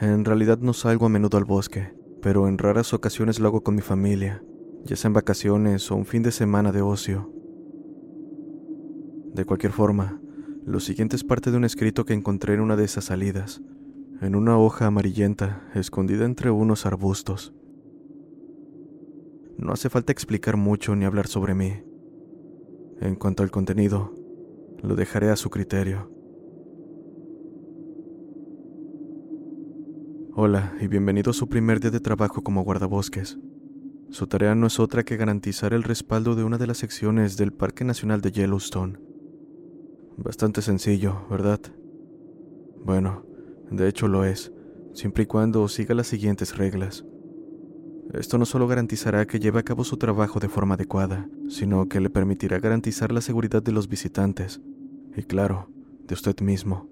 En realidad no salgo a menudo al bosque, pero en raras ocasiones lo hago con mi familia, ya sea en vacaciones o un fin de semana de ocio. De cualquier forma, lo siguiente es parte de un escrito que encontré en una de esas salidas, en una hoja amarillenta escondida entre unos arbustos. No hace falta explicar mucho ni hablar sobre mí. En cuanto al contenido, lo dejaré a su criterio. Hola y bienvenido a su primer día de trabajo como guardabosques. Su tarea no es otra que garantizar el respaldo de una de las secciones del Parque Nacional de Yellowstone. Bastante sencillo, ¿verdad? Bueno, de hecho lo es, siempre y cuando siga las siguientes reglas. Esto no solo garantizará que lleve a cabo su trabajo de forma adecuada, sino que le permitirá garantizar la seguridad de los visitantes, y claro, de usted mismo.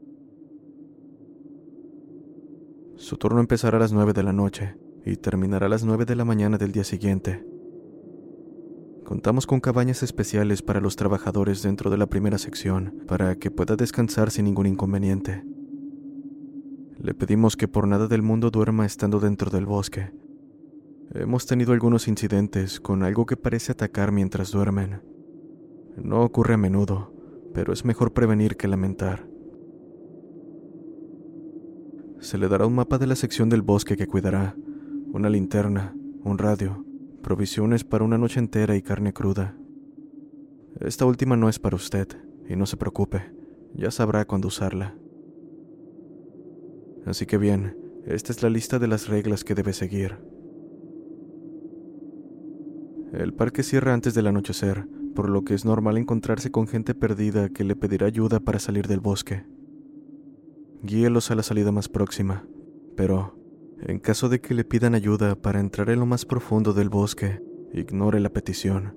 Su turno empezará a las 9 de la noche y terminará a las 9 de la mañana del día siguiente. Contamos con cabañas especiales para los trabajadores dentro de la primera sección, para que pueda descansar sin ningún inconveniente. Le pedimos que por nada del mundo duerma estando dentro del bosque. Hemos tenido algunos incidentes con algo que parece atacar mientras duermen. No ocurre a menudo, pero es mejor prevenir que lamentar. Se le dará un mapa de la sección del bosque que cuidará, una linterna, un radio, provisiones para una noche entera y carne cruda. Esta última no es para usted, y no se preocupe, ya sabrá cuándo usarla. Así que bien, esta es la lista de las reglas que debe seguir. El parque cierra antes del anochecer, por lo que es normal encontrarse con gente perdida que le pedirá ayuda para salir del bosque guíelos a la salida más próxima, pero en caso de que le pidan ayuda para entrar en lo más profundo del bosque, ignore la petición.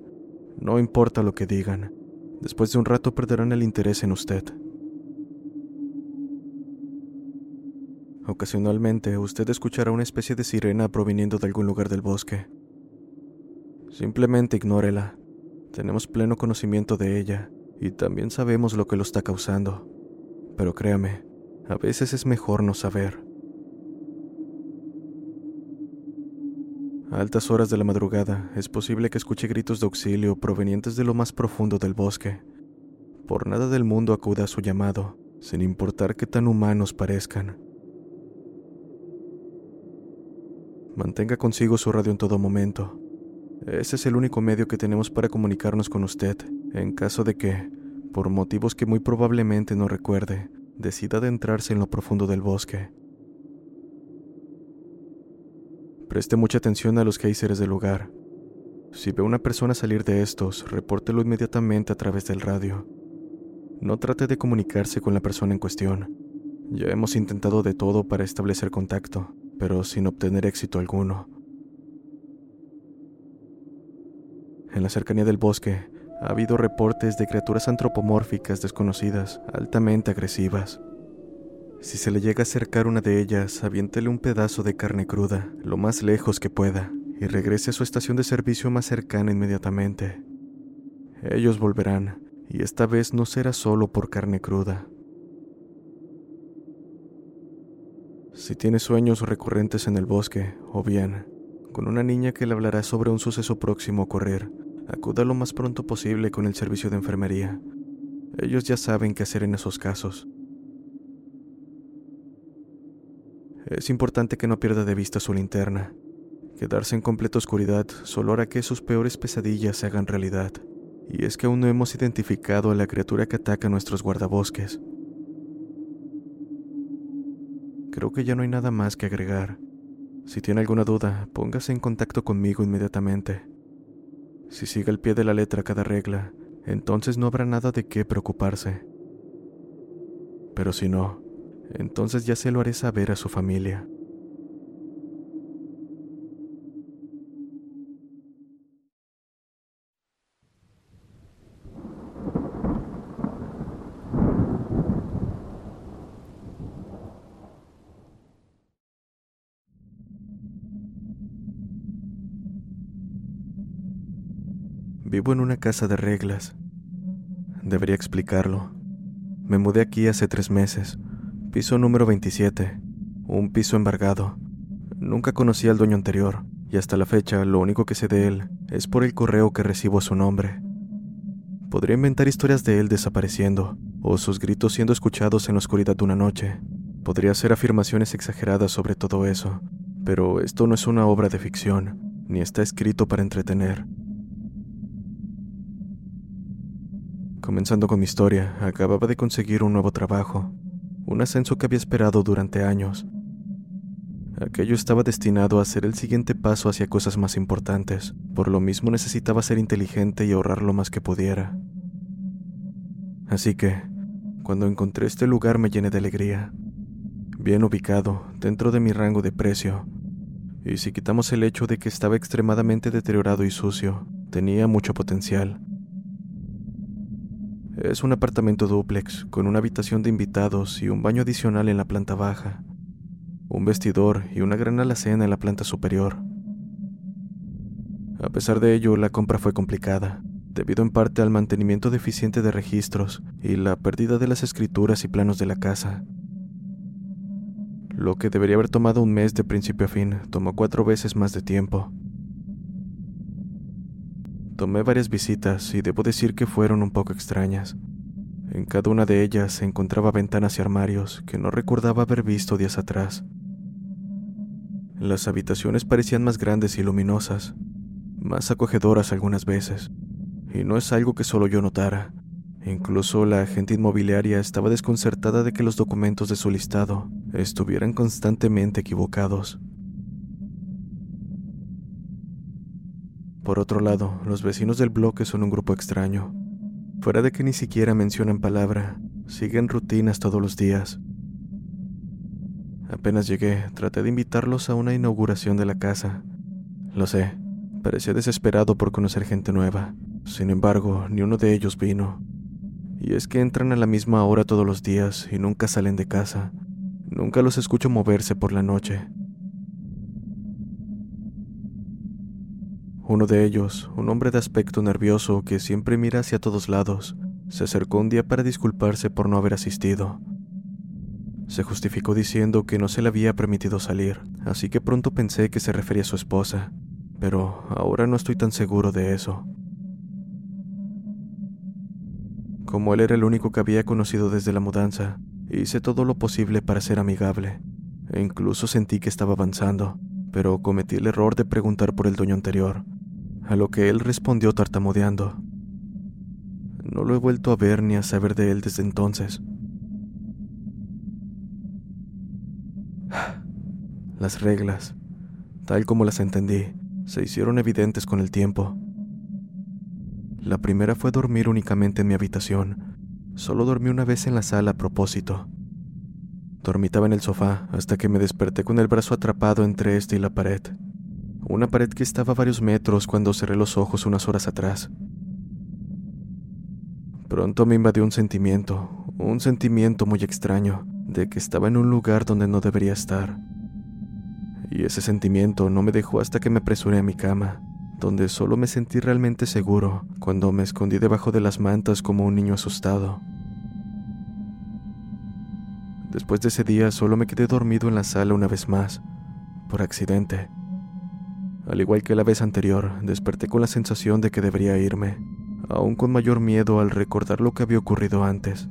No importa lo que digan, después de un rato perderán el interés en usted. Ocasionalmente usted escuchará una especie de sirena proviniendo de algún lugar del bosque. Simplemente ignórela. Tenemos pleno conocimiento de ella y también sabemos lo que lo está causando. Pero créame, a veces es mejor no saber. A altas horas de la madrugada es posible que escuche gritos de auxilio provenientes de lo más profundo del bosque. Por nada del mundo acuda a su llamado, sin importar qué tan humanos parezcan. Mantenga consigo su radio en todo momento. Ese es el único medio que tenemos para comunicarnos con usted, en caso de que, por motivos que muy probablemente no recuerde, decida adentrarse en lo profundo del bosque. Preste mucha atención a los seres del lugar. Si ve una persona salir de estos, repórtelo inmediatamente a través del radio. No trate de comunicarse con la persona en cuestión. Ya hemos intentado de todo para establecer contacto, pero sin obtener éxito alguno. En la cercanía del bosque, ha habido reportes de criaturas antropomórficas desconocidas, altamente agresivas. Si se le llega a acercar una de ellas, aviéntele un pedazo de carne cruda, lo más lejos que pueda, y regrese a su estación de servicio más cercana inmediatamente. Ellos volverán, y esta vez no será solo por carne cruda. Si tiene sueños recurrentes en el bosque, o bien, con una niña que le hablará sobre un suceso próximo a ocurrir, acuda lo más pronto posible con el servicio de enfermería. Ellos ya saben qué hacer en esos casos. Es importante que no pierda de vista su linterna. Quedarse en completa oscuridad solo hará que sus peores pesadillas se hagan realidad, y es que aún no hemos identificado a la criatura que ataca nuestros guardabosques. Creo que ya no hay nada más que agregar. Si tiene alguna duda, póngase en contacto conmigo inmediatamente. Si sigue al pie de la letra cada regla, entonces no habrá nada de qué preocuparse. Pero si no, entonces ya se lo haré saber a su familia. Vivo en una casa de reglas. Debería explicarlo. Me mudé aquí hace tres meses. Piso número 27. Un piso embargado. Nunca conocí al dueño anterior, y hasta la fecha lo único que sé de él es por el correo que recibo su nombre. Podría inventar historias de él desapareciendo, o sus gritos siendo escuchados en la oscuridad de una noche. Podría hacer afirmaciones exageradas sobre todo eso, pero esto no es una obra de ficción, ni está escrito para entretener. Comenzando con mi historia, acababa de conseguir un nuevo trabajo, un ascenso que había esperado durante años. Aquello estaba destinado a ser el siguiente paso hacia cosas más importantes, por lo mismo necesitaba ser inteligente y ahorrar lo más que pudiera. Así que, cuando encontré este lugar me llené de alegría. Bien ubicado, dentro de mi rango de precio, y si quitamos el hecho de que estaba extremadamente deteriorado y sucio, tenía mucho potencial. Es un apartamento dúplex, con una habitación de invitados y un baño adicional en la planta baja, un vestidor y una gran alacena en la planta superior. A pesar de ello, la compra fue complicada, debido en parte al mantenimiento deficiente de registros y la pérdida de las escrituras y planos de la casa. Lo que debería haber tomado un mes de principio a fin tomó cuatro veces más de tiempo. Tomé varias visitas y debo decir que fueron un poco extrañas. En cada una de ellas se encontraba ventanas y armarios que no recordaba haber visto días atrás. Las habitaciones parecían más grandes y luminosas, más acogedoras algunas veces, y no es algo que solo yo notara. Incluso la agente inmobiliaria estaba desconcertada de que los documentos de su listado estuvieran constantemente equivocados. Por otro lado, los vecinos del bloque son un grupo extraño. Fuera de que ni siquiera mencionan palabra, siguen rutinas todos los días. Apenas llegué, traté de invitarlos a una inauguración de la casa. Lo sé, parecía desesperado por conocer gente nueva. Sin embargo, ni uno de ellos vino. Y es que entran a la misma hora todos los días y nunca salen de casa. Nunca los escucho moverse por la noche. Uno de ellos, un hombre de aspecto nervioso que siempre mira hacia todos lados, se acercó un día para disculparse por no haber asistido. Se justificó diciendo que no se le había permitido salir, así que pronto pensé que se refería a su esposa, pero ahora no estoy tan seguro de eso. Como él era el único que había conocido desde la mudanza, hice todo lo posible para ser amigable, e incluso sentí que estaba avanzando, pero cometí el error de preguntar por el dueño anterior, a lo que él respondió tartamudeando. No lo he vuelto a ver ni a saber de él desde entonces. Las reglas, tal como las entendí, se hicieron evidentes con el tiempo. La primera fue dormir únicamente en mi habitación. Solo dormí una vez en la sala a propósito. Dormitaba en el sofá hasta que me desperté con el brazo atrapado entre este y la pared una pared que estaba a varios metros cuando cerré los ojos unas horas atrás. Pronto me invadió un sentimiento, un sentimiento muy extraño, de que estaba en un lugar donde no debería estar. Y ese sentimiento no me dejó hasta que me apresuré a mi cama, donde solo me sentí realmente seguro cuando me escondí debajo de las mantas como un niño asustado. Después de ese día solo me quedé dormido en la sala una vez más, por accidente. Al igual que la vez anterior, desperté con la sensación de que debería irme, aún con mayor miedo al recordar lo que había ocurrido antes.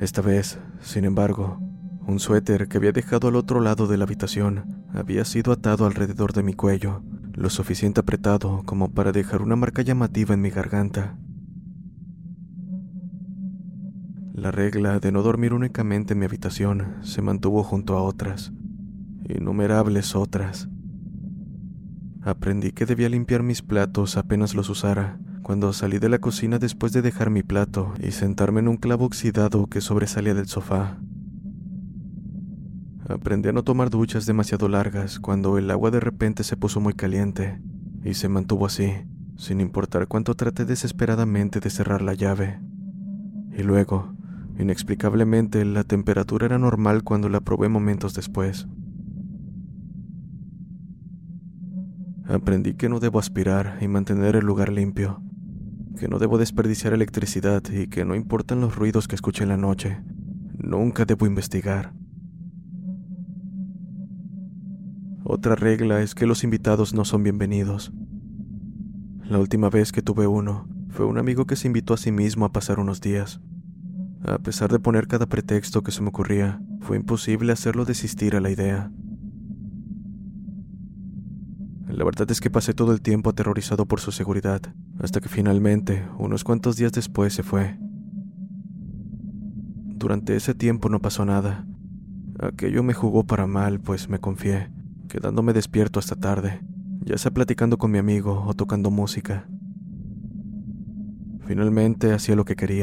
Esta vez, sin embargo, un suéter que había dejado al otro lado de la habitación había sido atado alrededor de mi cuello, lo suficiente apretado como para dejar una marca llamativa en mi garganta. La regla de no dormir únicamente en mi habitación se mantuvo junto a otras, innumerables otras. Aprendí que debía limpiar mis platos apenas los usara, cuando salí de la cocina después de dejar mi plato y sentarme en un clavo oxidado que sobresalía del sofá. Aprendí a no tomar duchas demasiado largas cuando el agua de repente se puso muy caliente, y se mantuvo así, sin importar cuánto traté desesperadamente de cerrar la llave. Y luego, inexplicablemente, la temperatura era normal cuando la probé momentos después. Aprendí que no debo aspirar y mantener el lugar limpio, que no debo desperdiciar electricidad y que no importan los ruidos que escuche en la noche, nunca debo investigar. Otra regla es que los invitados no son bienvenidos. La última vez que tuve uno fue un amigo que se invitó a sí mismo a pasar unos días. A pesar de poner cada pretexto que se me ocurría, fue imposible hacerlo desistir a la idea. La verdad es que pasé todo el tiempo aterrorizado por su seguridad, hasta que finalmente, unos cuantos días después, se fue. Durante ese tiempo no pasó nada. Aquello me jugó para mal, pues me confié quedándome despierto hasta tarde, ya sea platicando con mi amigo o tocando música. Finalmente hacía lo que quería.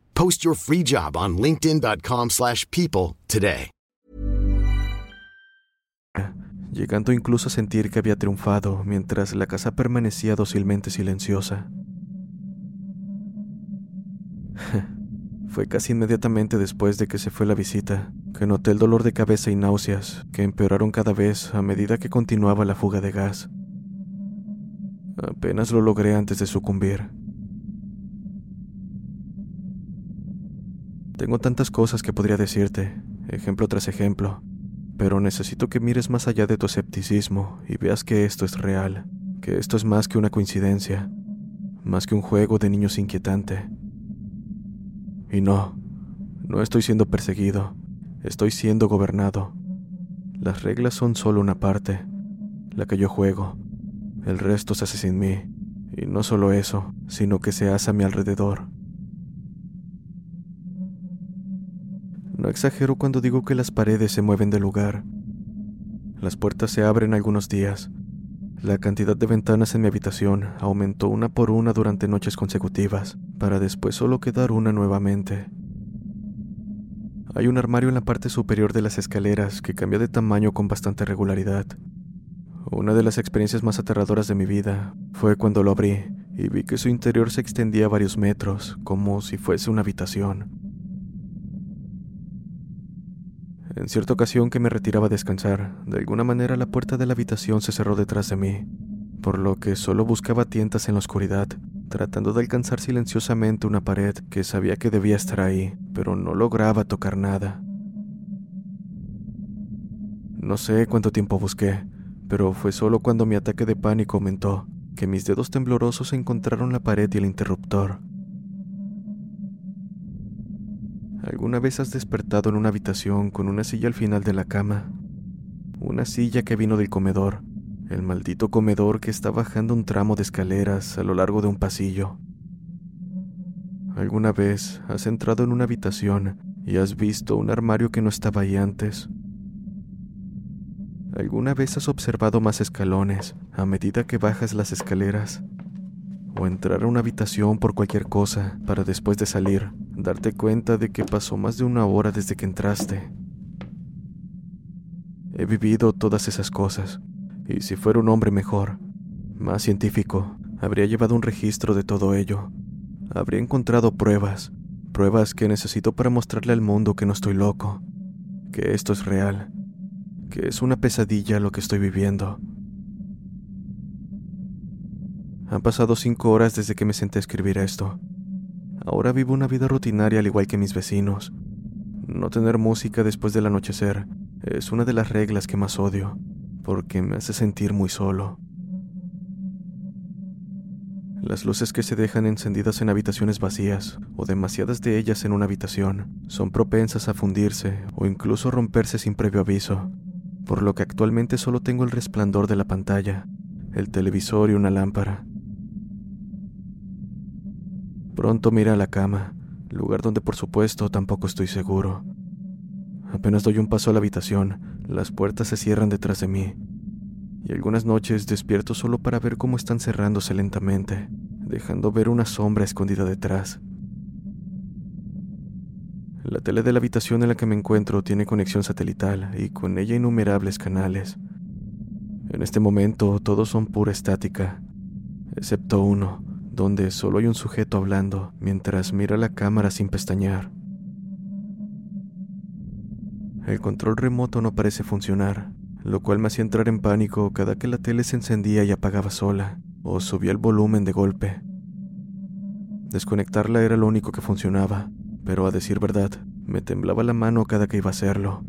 Post your free job on linkedin.com slash people today. Llegando incluso a sentir que había triunfado mientras la casa permanecía dócilmente silenciosa. fue casi inmediatamente después de que se fue la visita que noté el dolor de cabeza y náuseas que empeoraron cada vez a medida que continuaba la fuga de gas. Apenas lo logré antes de sucumbir. Tengo tantas cosas que podría decirte, ejemplo tras ejemplo, pero necesito que mires más allá de tu escepticismo y veas que esto es real, que esto es más que una coincidencia, más que un juego de niños inquietante. Y no, no estoy siendo perseguido, estoy siendo gobernado. Las reglas son solo una parte, la que yo juego. El resto se hace sin mí, y no solo eso, sino que se hace a mi alrededor. No exagero cuando digo que las paredes se mueven de lugar. Las puertas se abren algunos días. La cantidad de ventanas en mi habitación aumentó una por una durante noches consecutivas, para después solo quedar una nuevamente. Hay un armario en la parte superior de las escaleras que cambia de tamaño con bastante regularidad. Una de las experiencias más aterradoras de mi vida fue cuando lo abrí y vi que su interior se extendía varios metros, como si fuese una habitación. En cierta ocasión que me retiraba a descansar, de alguna manera la puerta de la habitación se cerró detrás de mí, por lo que solo buscaba tientas en la oscuridad, tratando de alcanzar silenciosamente una pared que sabía que debía estar ahí, pero no lograba tocar nada. No sé cuánto tiempo busqué, pero fue solo cuando mi ataque de pánico aumentó que mis dedos temblorosos encontraron la pared y el interruptor. ¿Alguna vez has despertado en una habitación con una silla al final de la cama? Una silla que vino del comedor, el maldito comedor que está bajando un tramo de escaleras a lo largo de un pasillo. ¿Alguna vez has entrado en una habitación y has visto un armario que no estaba ahí antes? ¿Alguna vez has observado más escalones a medida que bajas las escaleras? ¿O entrar a una habitación por cualquier cosa para después de salir darte cuenta de que pasó más de una hora desde que entraste? He vivido todas esas cosas, y si fuera un hombre mejor, más científico, habría llevado un registro de todo ello. Habría encontrado pruebas, pruebas que necesito para mostrarle al mundo que no estoy loco, que esto es real, que es una pesadilla lo que estoy viviendo. Han pasado cinco horas desde que me senté a escribir esto. Ahora vivo una vida rutinaria al igual que mis vecinos. No tener música después del anochecer es una de las reglas que más odio, porque me hace sentir muy solo. Las luces que se dejan encendidas en habitaciones vacías, o demasiadas de ellas en una habitación, son propensas a fundirse o incluso romperse sin previo aviso, por lo que actualmente solo tengo el resplandor de la pantalla, el televisor y una lámpara. Pronto mira a la cama, lugar donde por supuesto tampoco estoy seguro. Apenas doy un paso a la habitación, las puertas se cierran detrás de mí, y algunas noches despierto solo para ver cómo están cerrándose lentamente, dejando ver una sombra escondida detrás. La tele de la habitación en la que me encuentro tiene conexión satelital y con ella innumerables canales. En este momento todos son pura estática, excepto uno, donde solo hay un sujeto hablando mientras mira la cámara sin pestañear. El control remoto no parece funcionar, lo cual me hacía entrar en pánico cada que la tele se encendía y apagaba sola, o subía el volumen de golpe. Desconectarla era lo único que funcionaba, pero a decir verdad, me temblaba la mano cada que iba a hacerlo.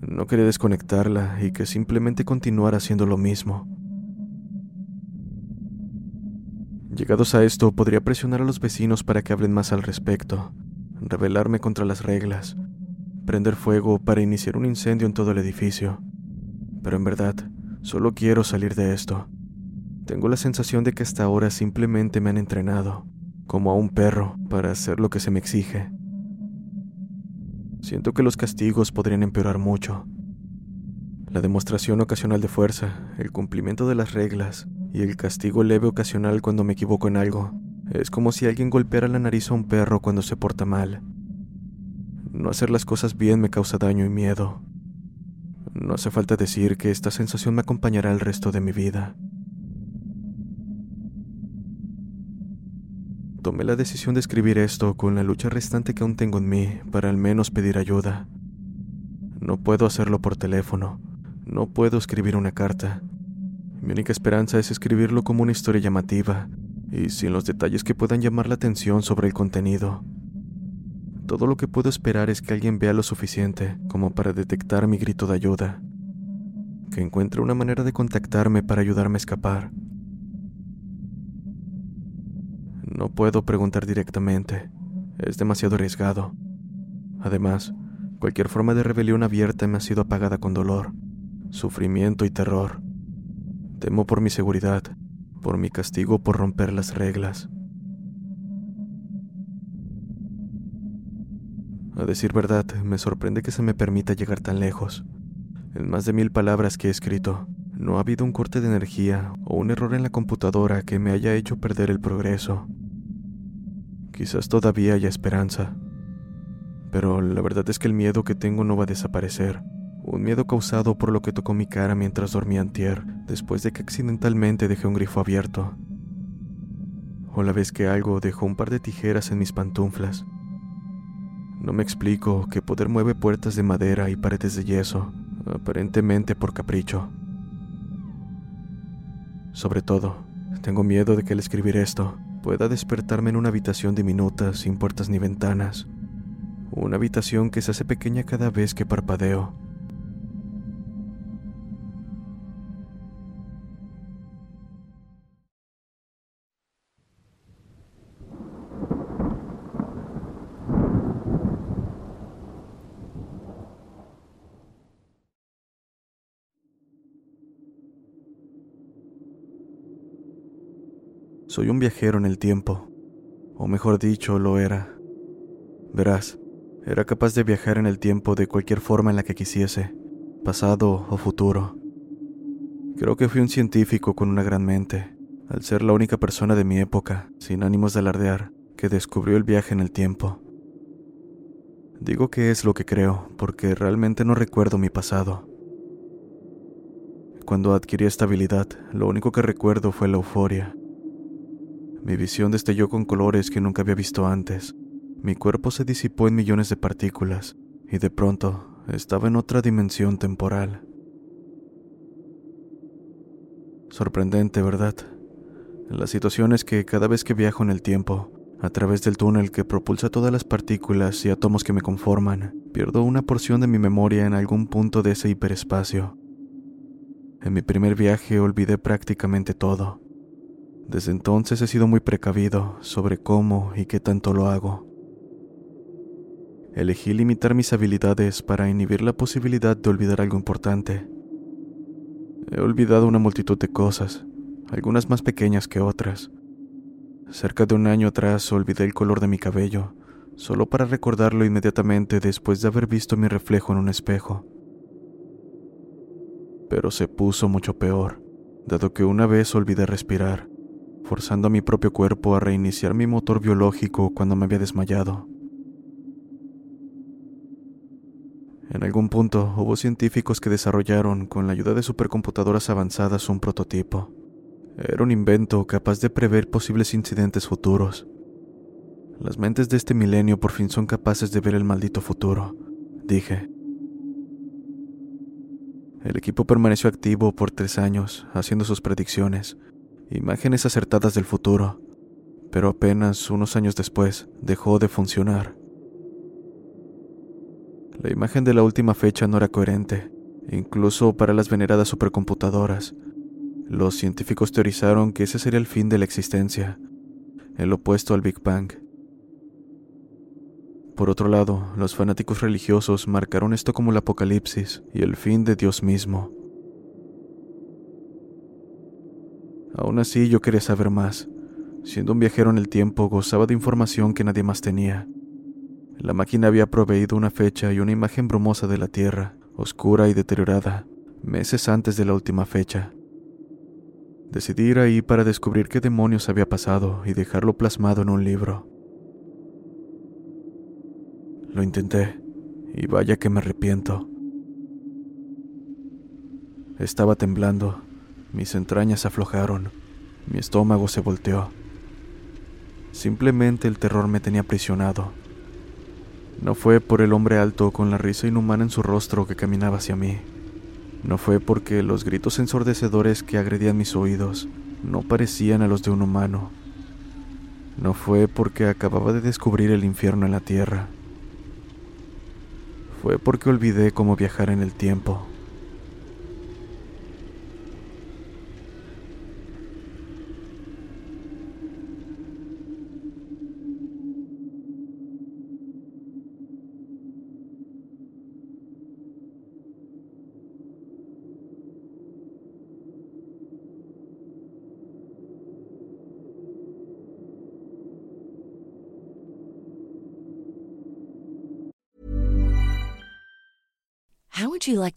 No quería desconectarla y que simplemente continuara haciendo lo mismo. Llegados a esto, podría presionar a los vecinos para que hablen más al respecto, rebelarme contra las reglas, prender fuego para iniciar un incendio en todo el edificio. Pero en verdad, solo quiero salir de esto. Tengo la sensación de que hasta ahora simplemente me han entrenado, como a un perro, para hacer lo que se me exige. Siento que los castigos podrían empeorar mucho. La demostración ocasional de fuerza, el cumplimiento de las reglas y el castigo leve ocasional cuando me equivoco en algo, es como si alguien golpeara la nariz a un perro cuando se porta mal. No hacer las cosas bien me causa daño y miedo. No hace falta decir que esta sensación me acompañará el resto de mi vida. Tomé la decisión de escribir esto con la lucha restante que aún tengo en mí para al menos pedir ayuda. No puedo hacerlo por teléfono, no puedo escribir una carta. Mi única esperanza es escribirlo como una historia llamativa y sin los detalles que puedan llamar la atención sobre el contenido. Todo lo que puedo esperar es que alguien vea lo suficiente como para detectar mi grito de ayuda, que encuentre una manera de contactarme para ayudarme a escapar. No puedo preguntar directamente, es demasiado arriesgado. Además, cualquier forma de rebelión abierta me ha sido apagada con dolor, sufrimiento y terror. Temo por mi seguridad, por mi castigo por romper las reglas. A decir verdad, me sorprende que se me permita llegar tan lejos. En más de mil palabras que he escrito, no ha habido un corte de energía o un error en la computadora que me haya hecho perder el progreso. Quizás todavía haya esperanza. Pero la verdad es que el miedo que tengo no va a desaparecer. Un miedo causado por lo que tocó mi cara mientras dormía antier, después de que accidentalmente dejé un grifo abierto. O la vez que algo dejó un par de tijeras en mis pantuflas no me explico que poder mueve puertas de madera y paredes de yeso, aparentemente por capricho. Sobre todo, tengo miedo de que al escribir esto pueda despertarme en una habitación diminuta sin puertas ni ventanas. Una habitación que se hace pequeña cada vez que parpadeo. Soy un viajero en el tiempo, o mejor dicho, lo era. Verás, era capaz de viajar en el tiempo de cualquier forma en la que quisiese, pasado o futuro. Creo que fui un científico con una gran mente, al ser la única persona de mi época, sin ánimos de alardear, que descubrió el viaje en el tiempo. Digo que es lo que creo, porque realmente no recuerdo mi pasado. Cuando adquirí esta habilidad, lo único que recuerdo fue la euforia. Mi visión destelló con colores que nunca había visto antes. Mi cuerpo se disipó en millones de partículas, y de pronto estaba en otra dimensión temporal. Sorprendente, ¿verdad? La situación es que cada vez que viajo en el tiempo, a través del túnel que propulsa todas las partículas y átomos que me conforman, pierdo una porción de mi memoria en algún punto de ese hiperespacio. En mi primer viaje olvidé prácticamente todo. Desde entonces he sido muy precavido sobre cómo y qué tanto lo hago. Elegí limitar mis habilidades para inhibir la posibilidad de olvidar algo importante. He olvidado una multitud de cosas, algunas más pequeñas que otras, Cerca de un año atrás olvidé el color de mi cabello, solo para recordarlo inmediatamente después de haber visto mi reflejo en un espejo. Pero se puso mucho peor, dado que una vez olvidé respirar, forzando a mi propio cuerpo a reiniciar mi motor biológico cuando me había desmayado. En algún punto hubo científicos que desarrollaron, con la ayuda de supercomputadoras avanzadas, un prototipo. Era un invento capaz de prever posibles incidentes futuros. Las mentes de este milenio por fin son capaces de ver el maldito futuro, dije. El equipo permaneció activo por tres años, haciendo sus predicciones, imágenes acertadas del futuro, pero apenas unos años después dejó de funcionar. La imagen de la última fecha no era coherente, incluso para las veneradas supercomputadoras, los científicos teorizaron que ese sería el fin de la existencia, el opuesto al Big Bang. Por otro lado, los fanáticos religiosos marcaron esto como el apocalipsis y el fin de Dios mismo. Aún así, yo quería saber más. Siendo un viajero en el tiempo, gozaba de información que nadie más tenía. La máquina había proveído una fecha y una imagen brumosa de la Tierra, oscura y deteriorada, meses antes de la última fecha. Decidí ir ahí para descubrir qué demonios había pasado y dejarlo plasmado en un libro. Lo intenté, y vaya que me arrepiento. Estaba temblando, mis entrañas aflojaron, mi estómago se volteó. Simplemente el terror me tenía aprisionado. No fue por el hombre alto con la risa inhumana en su rostro que caminaba hacia mí. No fue porque los gritos ensordecedores que agredían mis oídos no parecían a los de un humano. No fue porque acababa de descubrir el infierno en la tierra. Fue porque olvidé cómo viajar en el tiempo.